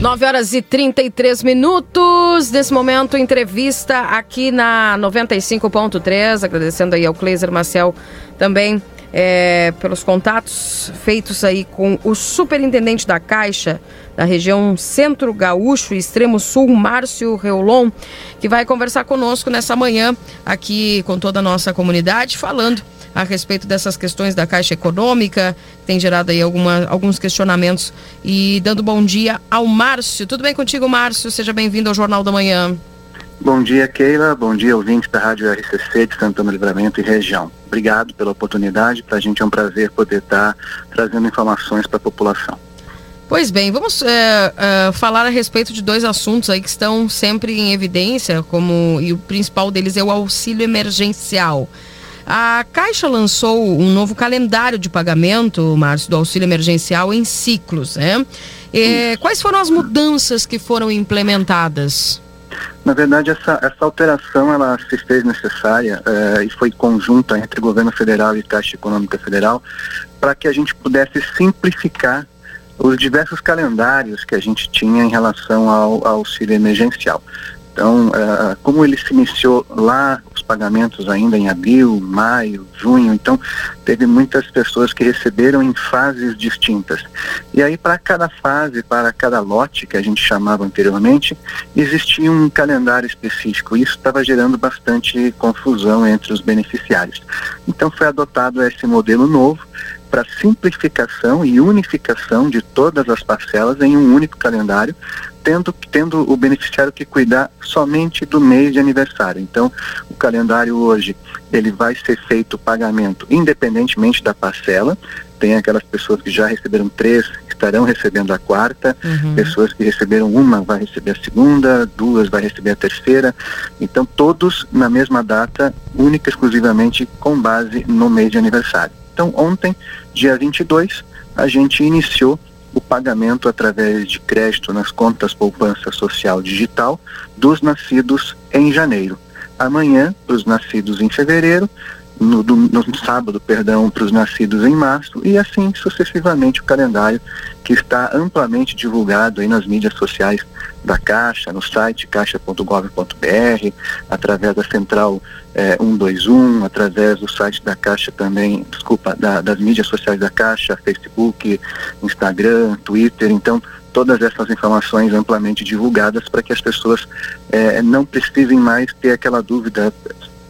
9 horas e 33 minutos. Nesse momento, entrevista aqui na 95.3. Agradecendo aí ao Cleiser Marcel também é, pelos contatos feitos aí com o superintendente da Caixa da região Centro Gaúcho Extremo Sul, Márcio Reolon, que vai conversar conosco nessa manhã aqui com toda a nossa comunidade, falando a respeito dessas questões da Caixa Econômica, tem gerado aí alguma, alguns questionamentos. E dando bom dia ao Márcio. Tudo bem contigo, Márcio? Seja bem-vindo ao Jornal da Manhã. Bom dia, Keila. Bom dia, ouvintes da Rádio RCC de Santana Livramento e região. Obrigado pela oportunidade. Para a gente é um prazer poder estar trazendo informações para a população. Pois bem, vamos é, é, falar a respeito de dois assuntos aí que estão sempre em evidência, como e o principal deles é o auxílio emergencial. A Caixa lançou um novo calendário de pagamento, Márcio, do auxílio emergencial em ciclos, né? E, quais foram as mudanças que foram implementadas? Na verdade, essa, essa alteração ela se fez necessária eh, e foi conjunta entre governo federal e Caixa Econômica Federal para que a gente pudesse simplificar os diversos calendários que a gente tinha em relação ao, ao auxílio emergencial. Então, uh, como ele se iniciou lá, pagamentos ainda em abril, maio, junho, então teve muitas pessoas que receberam em fases distintas. E aí, para cada fase, para cada lote que a gente chamava anteriormente, existia um calendário específico. Isso estava gerando bastante confusão entre os beneficiários. Então, foi adotado esse modelo novo para simplificação e unificação de todas as parcelas em um único calendário, tendo, tendo o beneficiário que cuidar somente do mês de aniversário. Então, o calendário hoje, ele vai ser feito o pagamento independentemente da parcela. Tem aquelas pessoas que já receberam três, estarão recebendo a quarta, uhum. pessoas que receberam uma vai receber a segunda, duas vai receber a terceira. Então, todos na mesma data, única e exclusivamente com base no mês de aniversário. Então, ontem, dia 22, a gente iniciou o pagamento através de crédito nas contas poupança social digital dos nascidos em janeiro. Amanhã, os nascidos em fevereiro, no, no, no sábado, perdão, para os nascidos em março e assim sucessivamente o calendário que está amplamente divulgado aí nas mídias sociais da Caixa, no site caixa.gov.br, através da central é, 121, através do site da Caixa também, desculpa, da, das mídias sociais da Caixa, Facebook, Instagram, Twitter, então todas essas informações amplamente divulgadas para que as pessoas é, não precisem mais ter aquela dúvida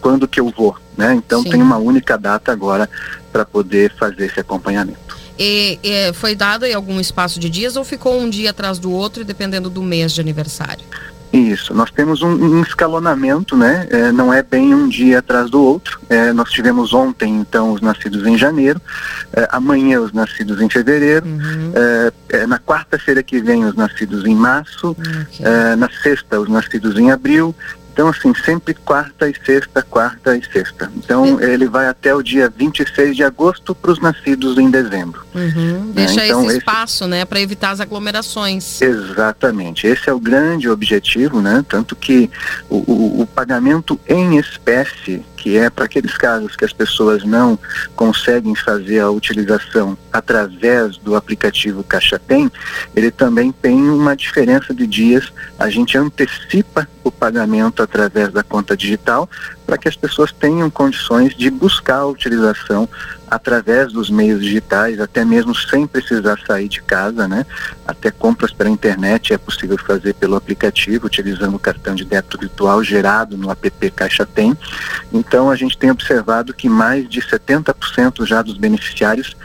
quando que eu vou, né? Então Sim. tem uma única data agora para poder fazer esse acompanhamento. E, e, foi dado em algum espaço de dias ou ficou um dia atrás do outro, dependendo do mês de aniversário? Isso, nós temos um, um escalonamento, né? É, não é bem um dia atrás do outro. É, nós tivemos ontem, então, os nascidos em janeiro, é, amanhã os nascidos em fevereiro, uhum. É, é, na quarta-feira que vem os nascidos em março, okay. É, na sexta os nascidos em abril então, assim, sempre quarta e sexta, quarta e sexta. Então, ele vai até o dia 26 de agosto para os nascidos em dezembro. Uhum. Né? Deixa então, esse espaço, esse... né, para evitar as aglomerações. Exatamente. Esse é o grande objetivo, né? Tanto que o, o, o pagamento em espécie que é para aqueles casos que as pessoas não conseguem fazer a utilização através do aplicativo Caixa Tem, ele também tem uma diferença de dias. A gente antecipa o pagamento através da conta digital para que as pessoas tenham condições de buscar a utilização através dos meios digitais, até mesmo sem precisar sair de casa, né? Até compras pela internet é possível fazer pelo aplicativo, utilizando o cartão de débito virtual gerado no app Caixa Tem. Então a gente tem observado que mais de 70% já dos beneficiários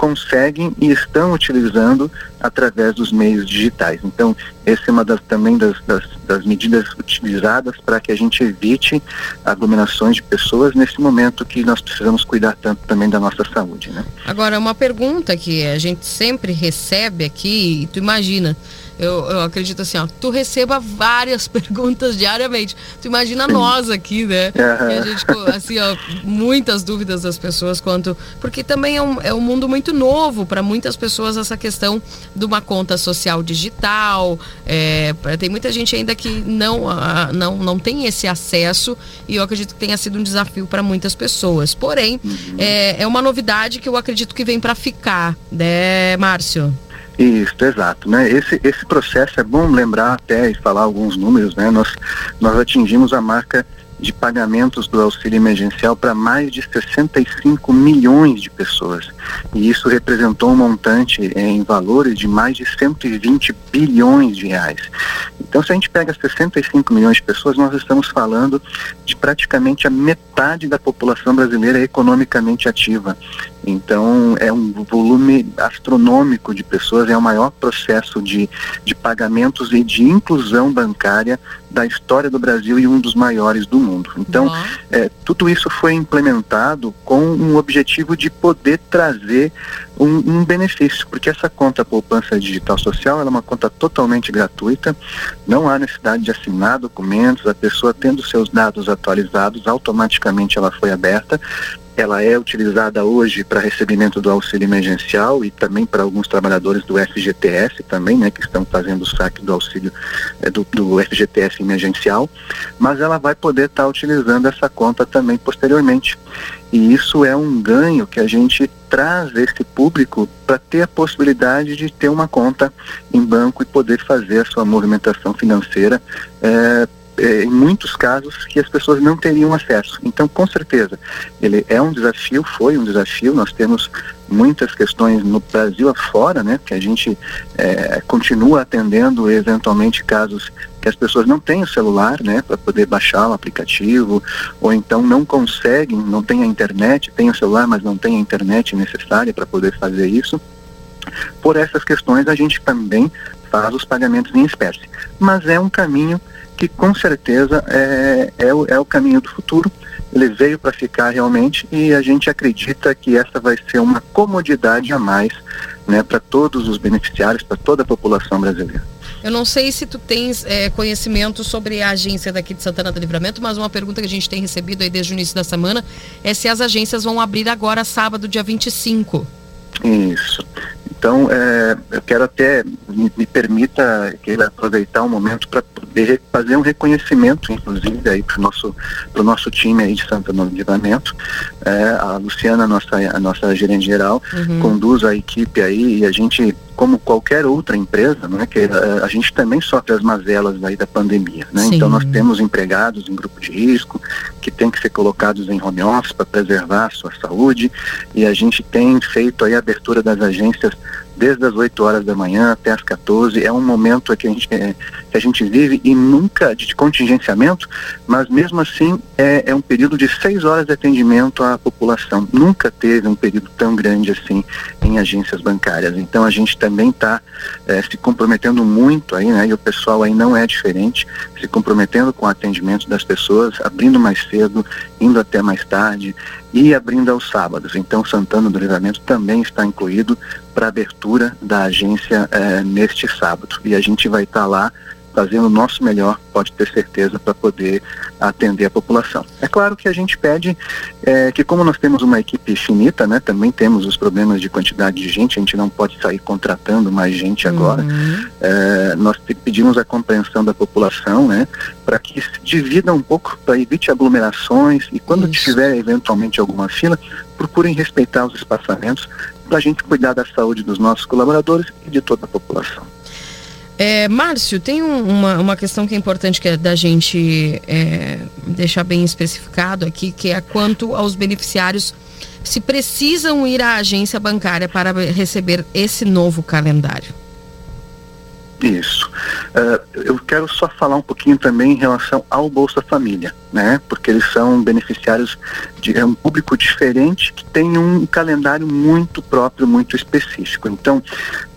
conseguem e estão utilizando através dos meios digitais. Então, essa é uma das, também das, das, das medidas utilizadas para que a gente evite aglomerações de pessoas nesse momento que nós precisamos cuidar tanto também da nossa saúde. Né? Agora, uma pergunta que a gente sempre recebe aqui, tu imagina, eu, eu acredito assim, ó, tu receba várias perguntas diariamente. Tu imagina nós aqui, né? Uhum. a gente, assim, ó, muitas dúvidas das pessoas quanto. Porque também é um, é um mundo muito novo para muitas pessoas essa questão de uma conta social digital. É, tem muita gente ainda que não, não, não tem esse acesso e eu acredito que tenha sido um desafio para muitas pessoas. Porém, uhum. é, é uma novidade que eu acredito que vem para ficar, né, Márcio? Isso, exato. Né? Esse, esse processo é bom lembrar até e falar alguns números. Né? Nós, nós atingimos a marca de pagamentos do auxílio emergencial para mais de 65 milhões de pessoas. E isso representou um montante em valores de mais de 120 bilhões de reais. Então, se a gente pega 65 milhões de pessoas, nós estamos falando de praticamente a metade da população brasileira economicamente ativa. Então, é um volume astronômico de pessoas, é o maior processo de, de pagamentos e de inclusão bancária da história do Brasil e um dos maiores do mundo. Então, uhum. é, tudo isso foi implementado com um objetivo de poder trazer um, um, benefício, porque essa conta poupança digital social é uma conta totalmente gratuita, não há necessidade de assinar documentos, a pessoa tendo seus dados atualizados, automaticamente ela foi aberta ela é utilizada hoje para recebimento do auxílio emergencial e também para alguns trabalhadores do FGTS também, né, que estão fazendo o saque do auxílio é, do, do, FGTS emergencial, mas ela vai poder estar tá utilizando essa conta também posteriormente. E isso é um ganho que a gente traz esse público para ter a possibilidade de ter uma conta em banco e poder fazer a sua movimentação financeira é, é, em muitos casos que as pessoas não teriam acesso. Então, com certeza, ele é um desafio, foi um desafio. Nós temos muitas questões no Brasil afora, né? Que a gente é, continua atendendo eventualmente casos que as pessoas não têm o celular, né, para poder baixar o aplicativo, ou então não conseguem, não tem a internet, tem o celular, mas não tem a internet necessária para poder fazer isso. Por essas questões, a gente também faz os pagamentos em espécie. Mas é um caminho que com certeza é, é, o, é o caminho do futuro. Ele veio para ficar realmente e a gente acredita que essa vai ser uma comodidade a mais né, para todos os beneficiários, para toda a população brasileira. Eu não sei se tu tens é, conhecimento sobre a agência daqui de Santana do Livramento, mas uma pergunta que a gente tem recebido aí desde o início da semana é se as agências vão abrir agora sábado, dia 25. Isso. Então, é, eu quero até, me, me permita que ele aproveitar um momento para poder fazer um reconhecimento, inclusive, aí para o nosso, pro nosso time aí de Santana do Livramento. É, a Luciana, a nossa, a nossa gerente geral, uhum. conduz a equipe aí e a gente como qualquer outra empresa, né, que a, eh, a, gente também sofre as mazelas aí da pandemia, né? Então nós temos empregados em grupo de risco que têm que ser colocados em home office para preservar a sua saúde e a gente tem feito aí a abertura das agências desde as 8 horas da manhã até as 14. É um momento que a gente, é, que a gente vive e nunca de contingenciamento, mas mesmo assim é, é um período de 6 horas de atendimento à população. Nunca teve um período tão grande assim em agências bancárias. Então a gente também está é, se comprometendo muito aí, né? E o pessoal aí não é diferente, se comprometendo com o atendimento das pessoas, abrindo mais cedo, indo até mais tarde e abrindo aos sábados. Então Santana do Livramento também está incluído para abertura da agência é, neste sábado. E a gente vai estar tá lá fazendo o nosso melhor, pode ter certeza, para poder atender a população. É claro que a gente pede é, que, como nós temos uma equipe finita, né, também temos os problemas de quantidade de gente, a gente não pode sair contratando mais gente agora. Uhum. É, nós pedimos a compreensão da população, né, para que se divida um pouco, para evite aglomerações e quando Isso. tiver eventualmente alguma fila, procurem respeitar os espaçamentos para a gente cuidar da saúde dos nossos colaboradores e de toda a população. É, Márcio, tem um, uma, uma questão que é importante que é da gente é, deixar bem especificado aqui, que é quanto aos beneficiários se precisam ir à agência bancária para receber esse novo calendário. Isso. Uh, eu quero só falar um pouquinho também em relação ao Bolsa Família, né? Porque eles são beneficiários de é um público diferente que tem um calendário muito próprio, muito específico. Então,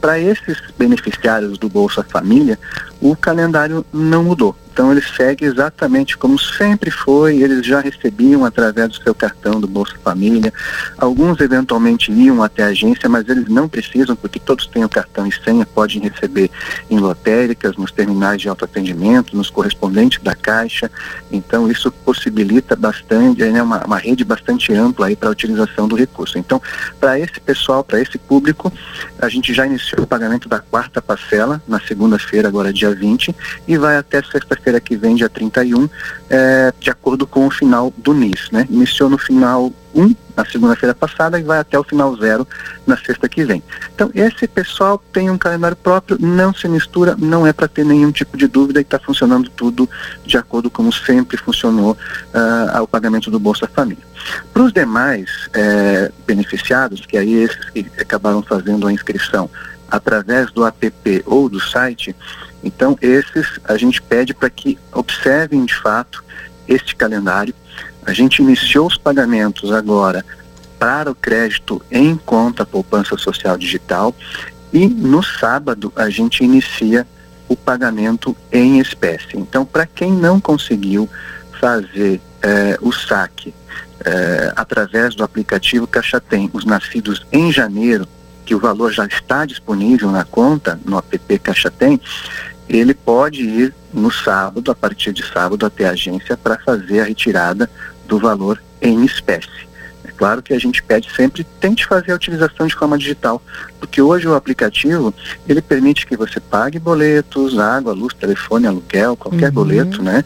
para esses beneficiários do Bolsa Família, o calendário não mudou. Então ele segue exatamente como sempre foi, eles já recebiam através do seu cartão do Bolsa Família. Alguns eventualmente iam até a agência, mas eles não precisam, porque todos têm o cartão e senha, podem receber em lotéricas, nos terminais de autoatendimento, nos correspondentes da Caixa. Então isso possibilita bastante, né, uma, uma rede bastante ampla aí para a utilização do recurso. Então, para esse pessoal, para esse público, a gente já iniciou o pagamento da quarta parcela na segunda-feira, agora dia 20, e vai até sexta feira que vem, dia 31, é, de acordo com o final do NIS. Né? Iniciou no final um na segunda-feira passada e vai até o final zero na sexta que vem. Então, esse pessoal tem um calendário próprio, não se mistura, não é para ter nenhum tipo de dúvida e está funcionando tudo de acordo como sempre funcionou uh, o pagamento do Bolsa Família. Para os demais eh, beneficiados, que aí esses que acabaram fazendo a inscrição através do app ou do site, então esses a gente pede para que observem de fato este calendário. A gente iniciou os pagamentos agora para o crédito em conta poupança social digital e no sábado a gente inicia o pagamento em espécie. Então, para quem não conseguiu fazer eh, o saque eh, através do aplicativo Caixa Tem, os nascidos em janeiro, que o valor já está disponível na conta, no app Caixa Tem, ele pode ir no sábado, a partir de sábado, até a agência para fazer a retirada do valor em espécie. É claro que a gente pede sempre, tente fazer a utilização de forma digital, porque hoje o aplicativo, ele permite que você pague boletos, água, luz, telefone, aluguel, qualquer uhum. boleto, né?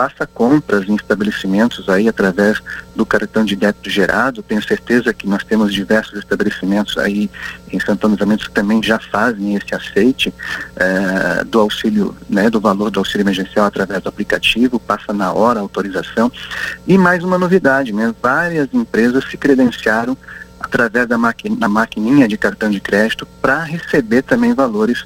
Faça compras em estabelecimentos aí através do cartão de débito gerado. Tenho certeza que nós temos diversos estabelecimentos aí em Santo Antônio que também já fazem esse aceite eh, do auxílio, né, do valor do auxílio emergencial através do aplicativo, passa na hora a autorização. E mais uma novidade, né, várias empresas se credenciaram através da maquininha de cartão de crédito para receber também valores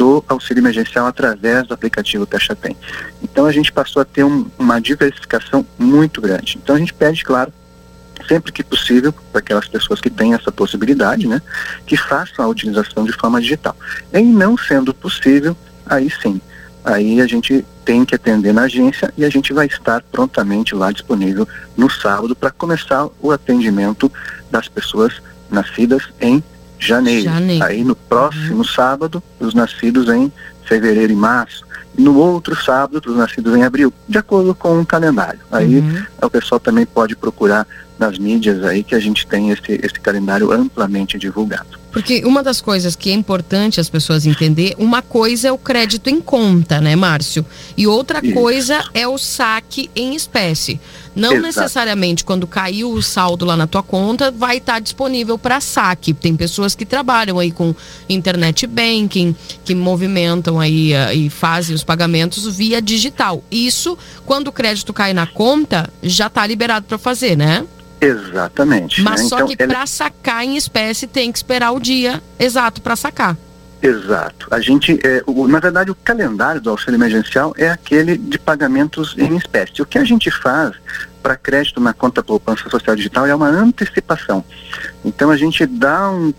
do auxílio emergencial através do aplicativo Caixa Tem. Então a gente passou a ter um, uma diversificação muito grande. Então a gente pede, claro, sempre que possível, para aquelas pessoas que têm essa possibilidade, né, que façam a utilização de forma digital. Em não sendo possível, aí sim, aí a gente tem que atender na agência e a gente vai estar prontamente lá disponível no sábado para começar o atendimento das pessoas nascidas em janeiro. janeiro. Aí no próximo uhum. sábado, os nascidos em fevereiro e março. E no outro sábado, os nascidos em abril, de acordo com o um calendário. Aí uhum. o pessoal também pode procurar nas mídias aí que a gente tem esse, esse calendário amplamente divulgado. Porque uma das coisas que é importante as pessoas entender, uma coisa é o crédito em conta, né, Márcio? E outra Isso. coisa é o saque em espécie. Não Exato. necessariamente quando caiu o saldo lá na tua conta vai estar tá disponível para saque. Tem pessoas que trabalham aí com internet banking, que movimentam aí uh, e fazem os pagamentos via digital. Isso, quando o crédito cai na conta, já está liberado para fazer, né? Exatamente. Mas né? só então, que para sacar em espécie tem que esperar o dia exato para sacar. Exato. A gente, é, o, na verdade, o calendário do auxílio emergencial é aquele de pagamentos em espécie. O que a gente faz para crédito na conta poupança social digital é uma antecipação. Então a gente dá um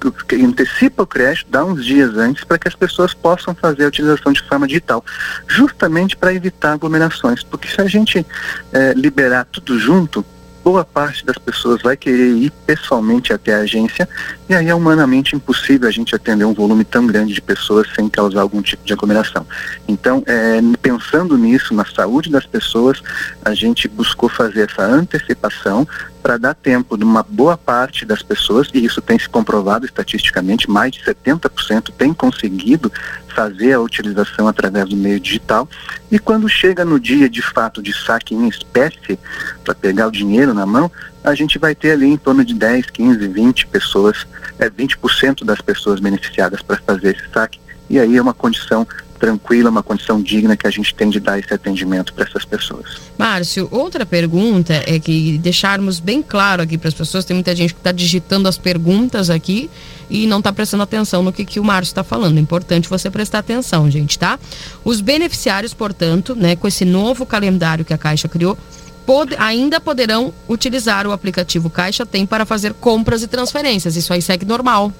antecipa o crédito, dá uns dias antes para que as pessoas possam fazer a utilização de forma digital, justamente para evitar aglomerações. Porque se a gente é, liberar tudo junto, boa parte das pessoas vai querer ir pessoalmente até a agência e aí é humanamente impossível a gente atender um volume tão grande de pessoas sem causar algum tipo de aglomeração. Então, é, pensando nisso, na saúde das pessoas, a gente buscou fazer essa antecipação para dar tempo de uma boa parte das pessoas, e isso tem se comprovado estatisticamente, mais de 70% tem conseguido fazer a utilização através do meio digital. E quando chega no dia de fato de saque em espécie, para pegar o dinheiro na mão, a gente vai ter ali em torno de 10, 15, 20 pessoas, é, 20% das pessoas beneficiadas para fazer esse saque. E aí é uma condição tranquila, uma condição digna que a gente tem de dar esse atendimento para essas pessoas. Márcio, outra pergunta é que deixarmos bem claro aqui para as pessoas, tem muita gente que está digitando as perguntas aqui e não está prestando atenção no que, que o Márcio está falando. É importante você prestar atenção, gente, tá? Os beneficiários, portanto, né, com esse novo calendário que a Caixa criou, Pod, ainda poderão utilizar o aplicativo Caixa Tem para fazer compras e transferências. Isso aí segue normal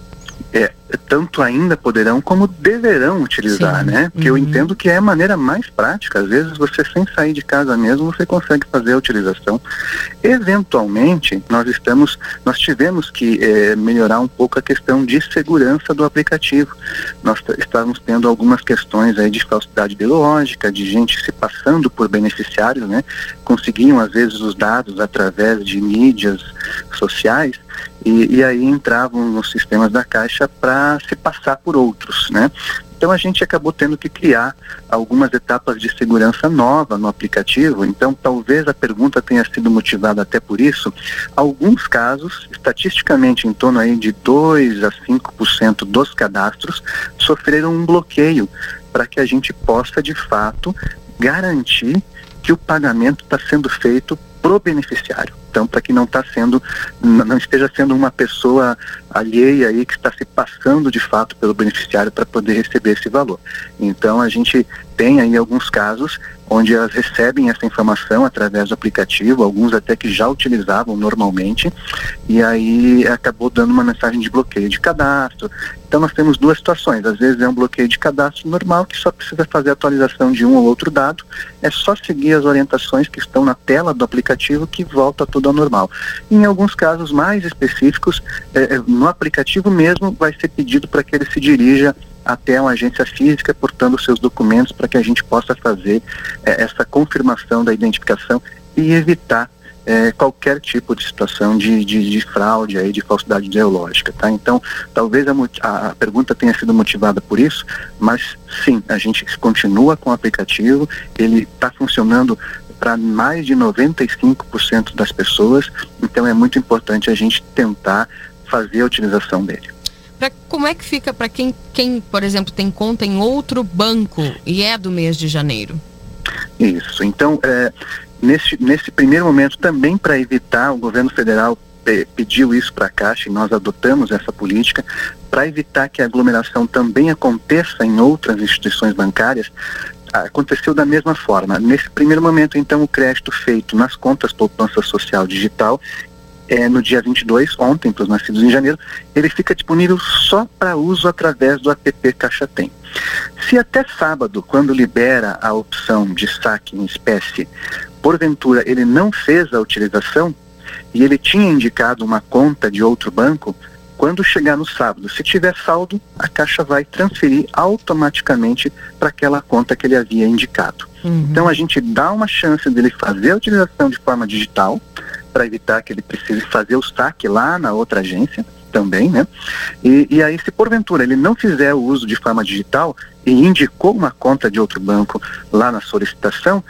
é, tanto ainda poderão como deverão utilizar, Sim. né? Porque uhum. eu entendo que é a maneira mais prática. Às vezes você sem sair de casa mesmo você consegue fazer a utilização. Eventualmente nós estamos, nós tivemos que é, melhorar um pouco a questão de segurança do aplicativo. Nós estávamos tendo algumas questões aí de falsidade biológica, de gente se passando por beneficiários, né? Conseguiam às vezes os dados através de mídias sociais e, e aí entravam nos sistemas da Caixa para se passar por outros, né? Então a gente acabou tendo que criar algumas etapas de segurança nova no aplicativo. Então talvez a pergunta tenha sido motivada até por isso. Alguns casos, estatisticamente em torno aí de 2 a 5% dos cadastros sofreram um bloqueio para que a gente possa de fato garantir que o pagamento está sendo feito pro beneficiário. Então, para que não está sendo, não esteja sendo uma pessoa alheia aí que está se passando de fato pelo beneficiário para poder receber esse valor. Então, a gente tem aí alguns casos onde elas recebem essa informação através do aplicativo, alguns até que já utilizavam normalmente, e aí acabou dando uma mensagem de bloqueio de cadastro. Então nós temos duas situações, às vezes é um bloqueio de cadastro normal que só precisa fazer a atualização de um ou outro dado, é só seguir as orientações que estão na tela do aplicativo que volta tudo ao normal. Em alguns casos mais específicos, é, é no aplicativo mesmo vai ser pedido para que ele se dirija até uma agência física, portando seus documentos para que a gente possa fazer é, essa confirmação da identificação e evitar qualquer tipo de situação de, de, de, fraude aí, de falsidade ideológica, tá? Então, talvez a, a, pergunta tenha sido motivada por isso, mas sim, a gente continua com o aplicativo, ele está funcionando para mais de 95% das pessoas, então é muito importante a gente tentar fazer a utilização dele. Pra, como é que fica para quem, quem, por exemplo, tem conta em outro banco e é do mês de janeiro? Isso. Então, é, nesse, nesse primeiro momento, também para evitar, o governo federal pediu isso para a Caixa e nós adotamos essa política para evitar que a aglomeração também aconteça em outras instituições bancárias. Aconteceu da mesma forma. Nesse primeiro momento, então, o crédito feito nas contas poupança social digital é, no dia 22, ontem, para os nascidos em janeiro, ele fica disponível só para uso através do app Caixa Tem. Se até sábado, quando libera a opção de saque em espécie, porventura ele não fez a utilização e ele tinha indicado uma conta de outro banco, quando chegar no sábado, se tiver saldo, a Caixa vai transferir automaticamente para aquela conta que ele havia indicado. Uhum. Então a gente dá uma chance dele fazer a utilização de forma digital, para evitar que ele precise fazer o saque lá na outra agência também, né? E, e, aí, se porventura ele não fizer o uso de forma digital e indicou uma conta de outro banco lá na solicitação,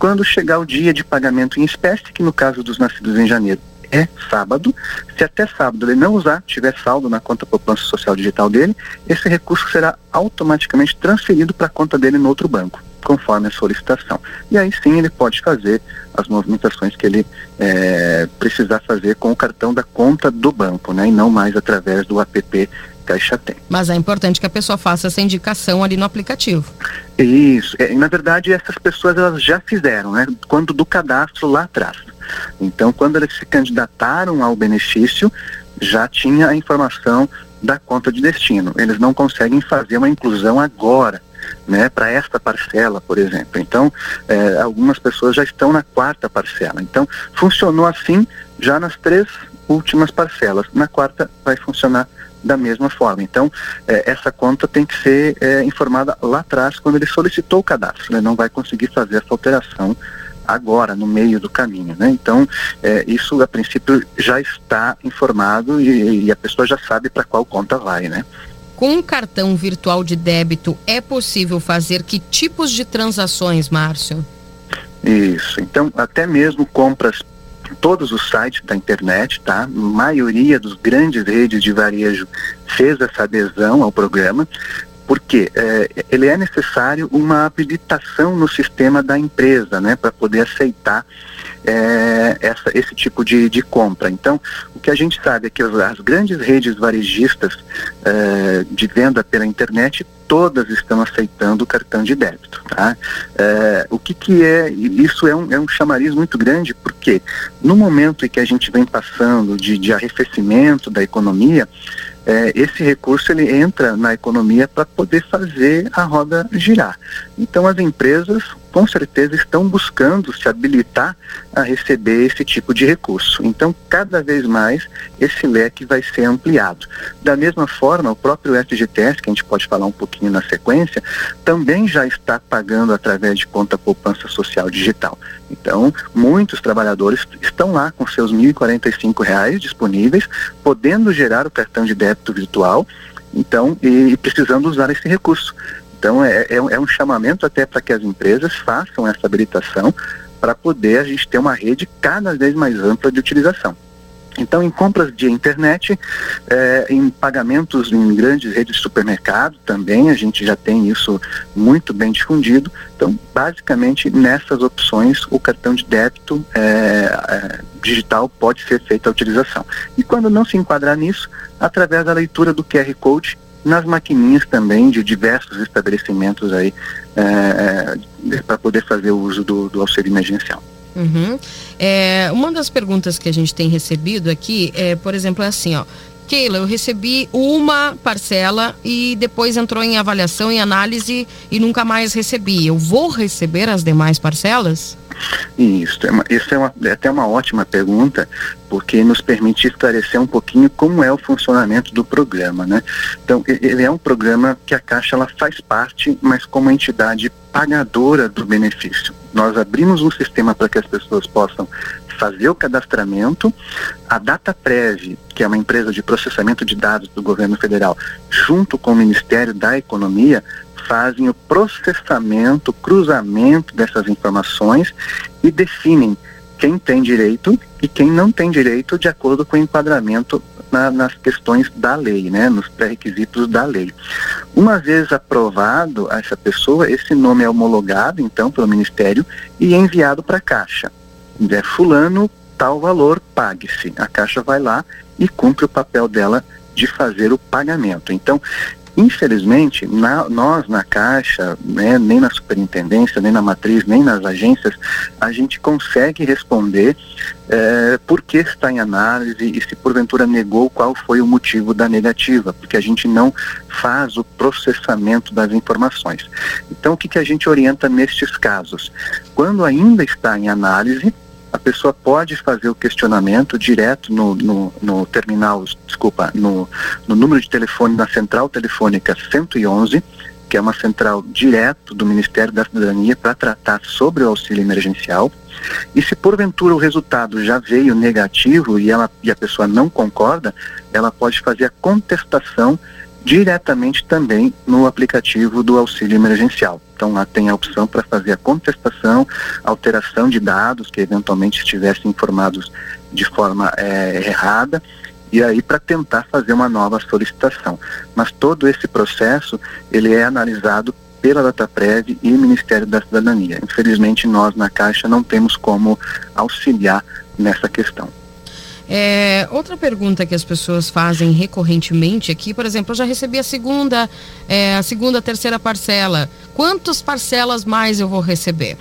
quando chegar o dia de pagamento em espécie, que no caso dos nascidos em janeiro é sábado, se até sábado ele não usar, tiver saldo na conta poupança social digital dele, esse recurso será automaticamente transferido para a conta dele no outro banco conforme a solicitação. E aí sim ele pode fazer as movimentações que ele é, precisar fazer com o cartão da conta do banco, né? E não mais através do app Caixa Tem. Mas é importante que a pessoa faça essa indicação ali no aplicativo. Isso. É, na verdade, essas pessoas elas já fizeram, né? Quando do cadastro lá atrás. Então, quando eles se candidataram ao benefício, já tinha a informação da conta de destino. Eles não conseguem fazer uma inclusão agora né, para esta parcela, por exemplo. Então, é, algumas pessoas já estão na quarta parcela. Então, funcionou assim já nas três últimas parcelas. Na quarta vai funcionar da mesma forma. Então, é, essa conta tem que ser é, informada lá atrás, quando ele solicitou o cadastro. Ele não vai conseguir fazer essa alteração agora, no meio do caminho. Né? Então, é, isso a princípio já está informado e, e a pessoa já sabe para qual conta vai. Né? Com um cartão virtual de débito, é possível fazer que tipos de transações, Márcio? Isso. Então, até mesmo compras todos os sites da internet, tá? A maioria dos grandes redes de varejo fez essa adesão ao programa, porque é, ele é necessário uma habilitação no sistema da empresa, né, para poder aceitar é, essa, esse tipo de, de, compra. Então, o que a gente sabe é que as, as grandes redes varejistas é, de venda pela internet todas estão aceitando o cartão de débito. Tá? É, o que, que é, isso é um, é um chamariz muito grande, porque no momento em que a gente vem passando de, de arrefecimento da economia, é, esse recurso ele entra na economia para poder fazer a roda girar. Então as empresas com certeza estão buscando se habilitar a receber esse tipo de recurso. Então, cada vez mais, esse leque vai ser ampliado. Da mesma forma, o próprio FGTS, que a gente pode falar um pouquinho na sequência, também já está pagando através de conta poupança social digital. Então, muitos trabalhadores estão lá com seus R$ 1.045 disponíveis, podendo gerar o cartão de débito virtual Então, e, precisando usar esse recurso. Então, é, é, é um chamamento até para que as empresas façam essa habilitação para poder a gente ter uma rede cada vez mais ampla de utilização. Então, em compras de internet, eh, em pagamentos em grandes redes de supermercado também, a gente já tem isso muito bem difundido. Então, basicamente, nessas opções, o cartão de débito eh, digital pode ser feita a utilização. E quando não se enquadrar nisso, através da leitura do QR Code nas maquininhas também de diversos estabelecimentos aí para poder fazer o uso do, do auxílio emergencial. Uhum. É, uma das perguntas que a gente tem recebido aqui é, por exemplo, é assim, ó. Keila, eu recebi uma parcela e depois entrou em avaliação, em análise e nunca mais recebi. Eu vou receber as demais parcelas? Isso, é uma, isso é, uma, é até uma ótima pergunta, porque nos permite esclarecer um pouquinho como é o funcionamento do programa, né? Então, ele é um programa que a Caixa ela faz parte, mas como entidade pagadora do benefício. Nós abrimos um sistema para que as pessoas possam fazer o cadastramento, a DataPrev, que é uma empresa de processamento de dados do governo federal, junto com o Ministério da Economia, fazem o processamento, cruzamento dessas informações e definem quem tem direito e quem não tem direito de acordo com o enquadramento na, nas questões da lei, né, nos pré-requisitos da lei. Uma vez aprovado essa pessoa, esse nome é homologado então pelo Ministério e é enviado para a Caixa. É fulano, tal valor, pague-se. A Caixa vai lá e cumpre o papel dela de fazer o pagamento. Então, Infelizmente, na, nós na Caixa, né, nem na superintendência, nem na matriz, nem nas agências, a gente consegue responder é, por que está em análise e se porventura negou qual foi o motivo da negativa, porque a gente não faz o processamento das informações. Então, o que, que a gente orienta nestes casos? Quando ainda está em análise, pessoa pode fazer o questionamento direto no, no, no terminal, desculpa, no, no número de telefone na central telefônica 111, que é uma central direto do Ministério da Cidadania para tratar sobre o auxílio emergencial. E se porventura o resultado já veio negativo e, ela, e a pessoa não concorda, ela pode fazer a contestação diretamente também no aplicativo do auxílio emergencial. Então lá tem a opção para fazer a contestação, alteração de dados que eventualmente estivessem informados de forma é, errada e aí para tentar fazer uma nova solicitação. Mas todo esse processo ele é analisado pela DataPrev e Ministério da Cidadania. Infelizmente nós na Caixa não temos como auxiliar nessa questão. É, outra pergunta que as pessoas fazem recorrentemente aqui, por exemplo, eu já recebi a segunda, é, a segunda, a terceira parcela. Quantas parcelas mais eu vou receber?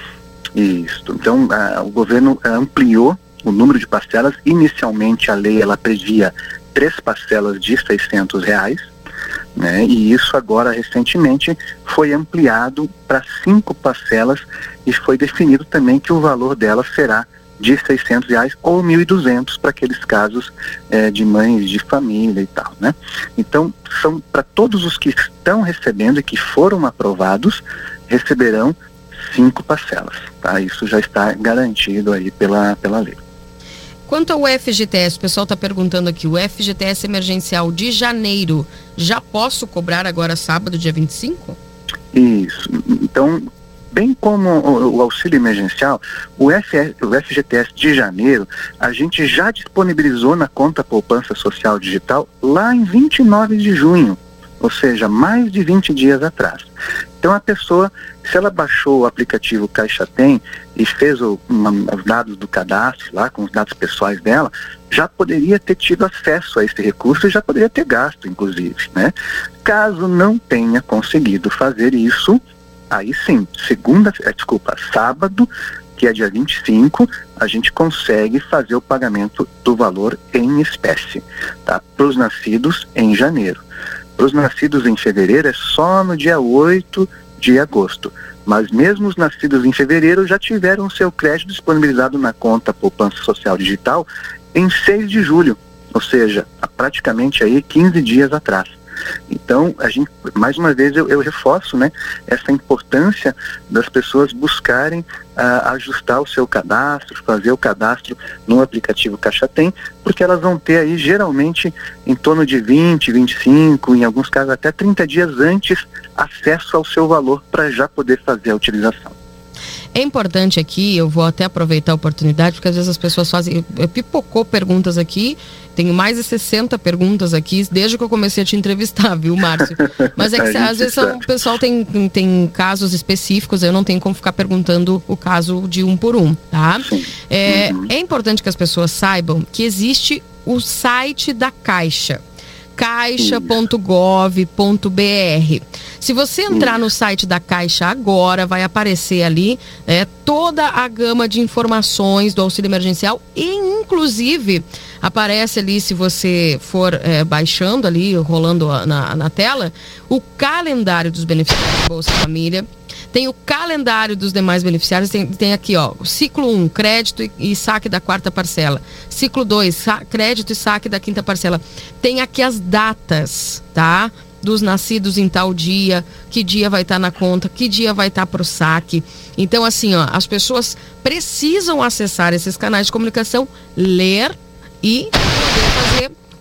Isso. Então, a, o governo ampliou o número de parcelas. Inicialmente, a lei ela previa três parcelas de 600 reais. Né? E isso agora recentemente foi ampliado para cinco parcelas e foi definido também que o valor dela será de 600 reais ou 1.200 para aqueles casos é, de mães de família e tal, né? Então, são para todos os que estão recebendo e que foram aprovados, receberão cinco parcelas, tá? Isso já está garantido aí pela, pela lei. Quanto ao FGTS, o pessoal está perguntando aqui, o FGTS emergencial de janeiro, já posso cobrar agora sábado, dia 25? Isso. Então, bem como o, auxílio emergencial, o, o FGTS de janeiro, a gente já disponibilizou na conta poupança social digital lá em 29 de junho, ou seja, mais de 20 dias atrás. Então a pessoa, se ela baixou o aplicativo Caixa Tem e fez o, uma, os dados do cadastro lá, com os dados pessoais dela, já poderia ter tido acesso a esse recurso e já poderia ter gasto, inclusive, né? Caso não tenha conseguido fazer isso, aí sim, segunda, é, desculpa, sábado, que é dia 25, a gente consegue fazer o pagamento do valor em espécie, tá? Para os nascidos em janeiro. Para os nascidos em fevereiro é só no dia 8 de agosto. Mas mesmo os nascidos em fevereiro já tiveram seu crédito disponibilizado na conta Poupança Social Digital em 6 de julho, ou seja, há praticamente aí 15 dias atrás. Então, a gente, mais uma vez, eu, eu reforço né, essa importância das pessoas buscarem uh, ajustar o seu cadastro, fazer o cadastro no aplicativo Caixa Tem, porque elas vão ter aí geralmente em torno de 20, 25, em alguns casos até 30 dias antes, acesso ao seu valor para já poder fazer a utilização. É importante aqui, eu vou até aproveitar a oportunidade, porque às vezes as pessoas fazem. Pipocou perguntas aqui, tenho mais de 60 perguntas aqui, desde que eu comecei a te entrevistar, viu, Márcio? Mas é que às vezes o pessoal tem, tem casos específicos, eu não tenho como ficar perguntando o caso de um por um, tá? É, uhum. é importante que as pessoas saibam que existe o site da Caixa caixa.gov.br. Se você entrar no site da Caixa agora, vai aparecer ali é, toda a gama de informações do auxílio emergencial e, inclusive, aparece ali, se você for é, baixando ali, rolando na, na tela, o calendário dos beneficiários do Bolsa Família tem o calendário dos demais beneficiários, tem, tem aqui, ó, ciclo 1, um, crédito e, e, saque da quarta parcela. Ciclo 2, crédito e saque da quinta parcela. Tem aqui as datas, tá? Dos nascidos em tal dia, que dia vai estar tá na conta, que dia vai estar tá para o saque. Então, assim, ó, as pessoas precisam acessar esses canais de comunicação, ler e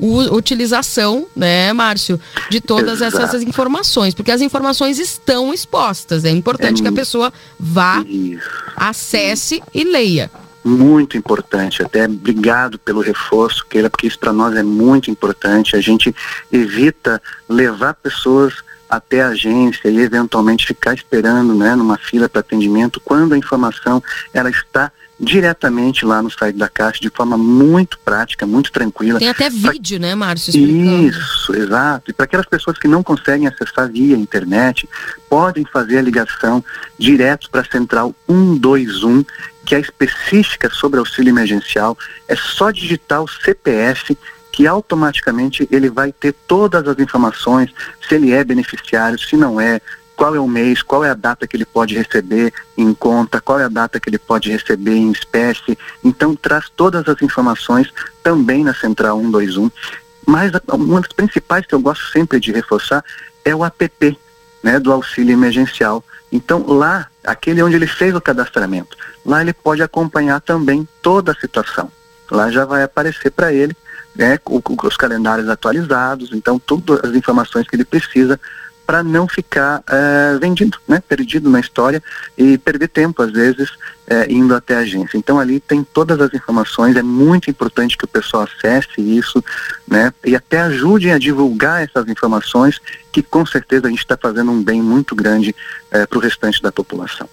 utilização, né, Márcio, de todas Exato. essas informações, porque as informações estão expostas. É importante é que a pessoa vá, isso. acesse e leia. Muito importante, até obrigado pelo reforço, Keila, porque isso para nós é muito importante. A gente evita levar pessoas até a agência e eventualmente ficar esperando né, numa fila para atendimento quando a informação ela está diretamente lá no site da Caixa de forma muito prática, muito tranquila. Tem até vídeo, pra... né, Márcio? Explicando. Isso, exato. E para aquelas pessoas que não conseguem acessar via internet, podem fazer a ligação direto para a central 121, que é específica sobre auxílio emergencial. É só digitar o CPF que automaticamente ele vai ter todas as informações, se ele é beneficiário, se não é, qual é o mês, qual é a data que ele pode receber em conta, qual é a data que ele pode receber em espécie. Então, traz todas as informações também na Central 121. Mas uma das principais que eu gosto sempre de reforçar é o app né, do auxílio emergencial. Então, lá, aquele onde ele fez o cadastramento, lá ele pode acompanhar também toda a situação. Lá já vai aparecer para ele né, os calendários atualizados, então todas as informações que ele precisa para não ficar é, vendido, né, perdido na história e perder tempo, às vezes, é, indo até a agência. Então, ali tem todas as informações, é muito importante que o pessoal acesse isso né, e até ajudem a divulgar essas informações, que com certeza a gente está fazendo um bem muito grande é, para o restante da população.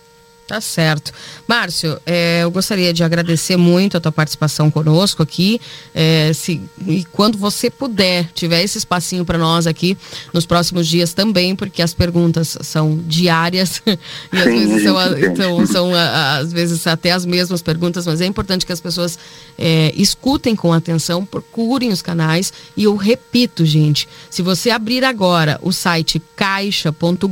Tá certo. Márcio, é, eu gostaria de agradecer muito a tua participação conosco aqui. É, se, e quando você puder, tiver esse espacinho para nós aqui nos próximos dias também, porque as perguntas são diárias e às Sim, vezes são, então, são às vezes até as mesmas perguntas, mas é importante que as pessoas é, escutem com atenção, procurem os canais e eu repito, gente, se você abrir agora o site caixa.gov.br,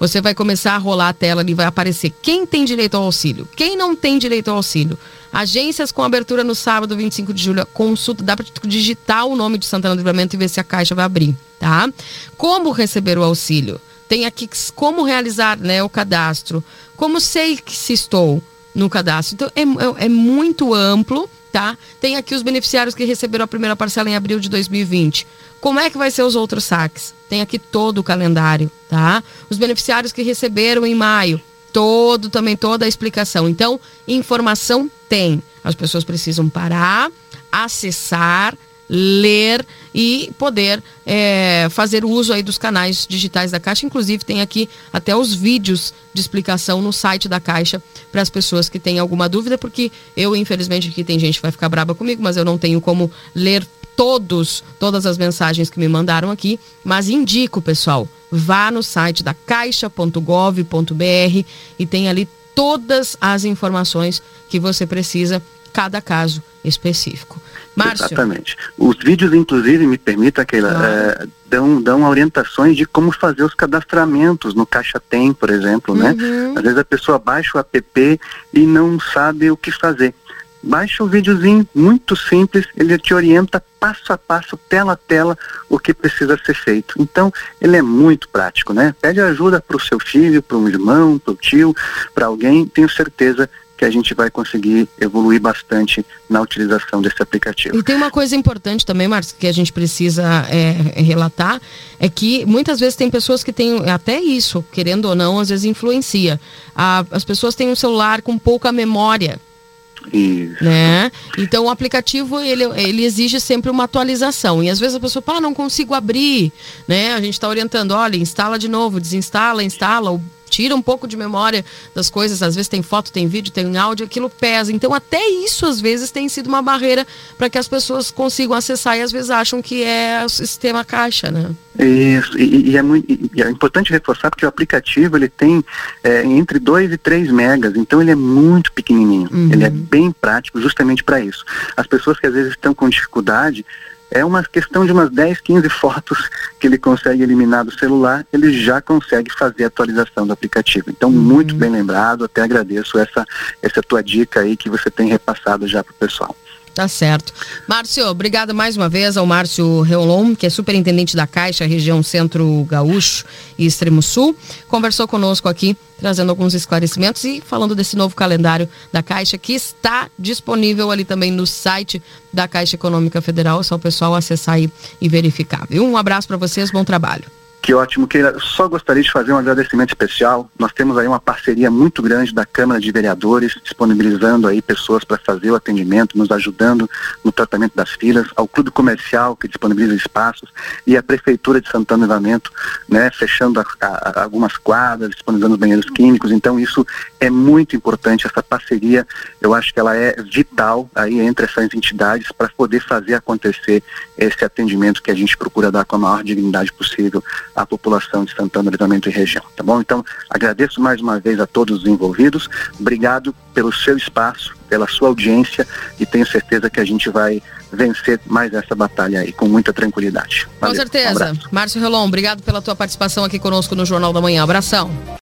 você vai começar a rolar a tela ali, vai aparecer quem tem direito ao auxílio, quem não tem direito ao auxílio. Agências com abertura no sábado, 25 de julho, consulta, dá para digitar o nome de Santana do Livramento e ver se a caixa vai abrir, tá? Como receber o auxílio? Tem aqui como realizar né, o cadastro, como sei que se estou no cadastro. Então é, é, é muito amplo, tá? Tem aqui os beneficiários que receberam a primeira parcela em abril de 2020. Como é que vai ser os outros saques? Tem aqui todo o calendário, tá? Os beneficiários que receberam em maio, todo também toda a explicação. Então, informação tem. As pessoas precisam parar, acessar, ler e poder é, fazer uso aí dos canais digitais da Caixa. Inclusive tem aqui até os vídeos de explicação no site da Caixa para as pessoas que têm alguma dúvida, porque eu infelizmente aqui tem gente que vai ficar braba comigo, mas eu não tenho como ler todos, todas as mensagens que me mandaram aqui, mas indico, pessoal, vá no site da caixa.gov.br e tem ali todas as informações que você precisa, cada caso específico. Márcio. Exatamente. Os vídeos, inclusive, me permita, Keila, ah. é, dão, dão orientações de como fazer os cadastramentos no Caixa Tem, por exemplo, né? uhum. né? Às vezes a pessoa baixa o app e não sabe o que fazer Baixa o videozinho, muito simples, ele te orienta passo a passo, tela a tela, o que precisa ser feito. Então, ele é muito prático, né? Pede ajuda para o seu filho, para um irmão, para o tio, para alguém, tenho certeza que a gente vai conseguir evoluir bastante na utilização desse aplicativo. E tem uma coisa importante também, Marcos, que a gente precisa é, relatar, é que muitas vezes tem pessoas que têm até isso, querendo ou não, às vezes influencia. A, as pessoas têm um celular com pouca memória. Isso. Né? Então o aplicativo ele, ele exige sempre uma atualização. E às vezes a pessoa fala, ah, não consigo abrir. Né? A gente está orientando, olha, instala de novo, desinstala, instala, tira um pouco de memória das coisas, às vezes tem foto, tem vídeo, tem áudio, aquilo pesa. Então, até isso, às vezes, tem sido uma barreira para que as pessoas consigam acessar e às vezes acham que é o sistema caixa, né? Isso, e, e, é muito, e é importante reforçar porque o aplicativo ele tem é, entre 2 e 3 megas, então ele é muito pequenininho, uhum. ele é bem prático justamente para isso. As pessoas que às vezes estão com dificuldade, é uma questão de umas 10, 15 fotos que ele consegue eliminar do celular, ele já consegue fazer a atualização do aplicativo. Então, uhum. muito bem lembrado, até agradeço essa, essa tua dica aí que você tem repassado já para o pessoal. Tá certo. Márcio, obrigado mais uma vez ao Márcio Reolon, que é superintendente da Caixa, região Centro Gaúcho e Extremo Sul. Conversou conosco aqui, trazendo alguns esclarecimentos e falando desse novo calendário da Caixa, que está disponível ali também no site da Caixa Econômica Federal. É só o pessoal acessar aí e verificar. Viu? Um abraço para vocês, bom trabalho. Que ótimo, que só gostaria de fazer um agradecimento especial. Nós temos aí uma parceria muito grande da Câmara de Vereadores, disponibilizando aí pessoas para fazer o atendimento, nos ajudando no tratamento das filas, ao Clube Comercial, que disponibiliza espaços, e a Prefeitura de Santana Livramento, né, fechando a, a, algumas quadras, disponibilizando os banheiros químicos. Então, isso é muito importante, essa parceria, eu acho que ela é vital aí entre essas entidades para poder fazer acontecer esse atendimento que a gente procura dar com a maior dignidade possível à população de Santana, Livramento e região, tá bom? Então, agradeço mais uma vez a todos os envolvidos, obrigado pelo seu espaço, pela sua audiência e tenho certeza que a gente vai vencer mais essa batalha aí com muita tranquilidade. Valeu, com certeza. Um Márcio Relon, obrigado pela tua participação aqui conosco no Jornal da Manhã. Abração.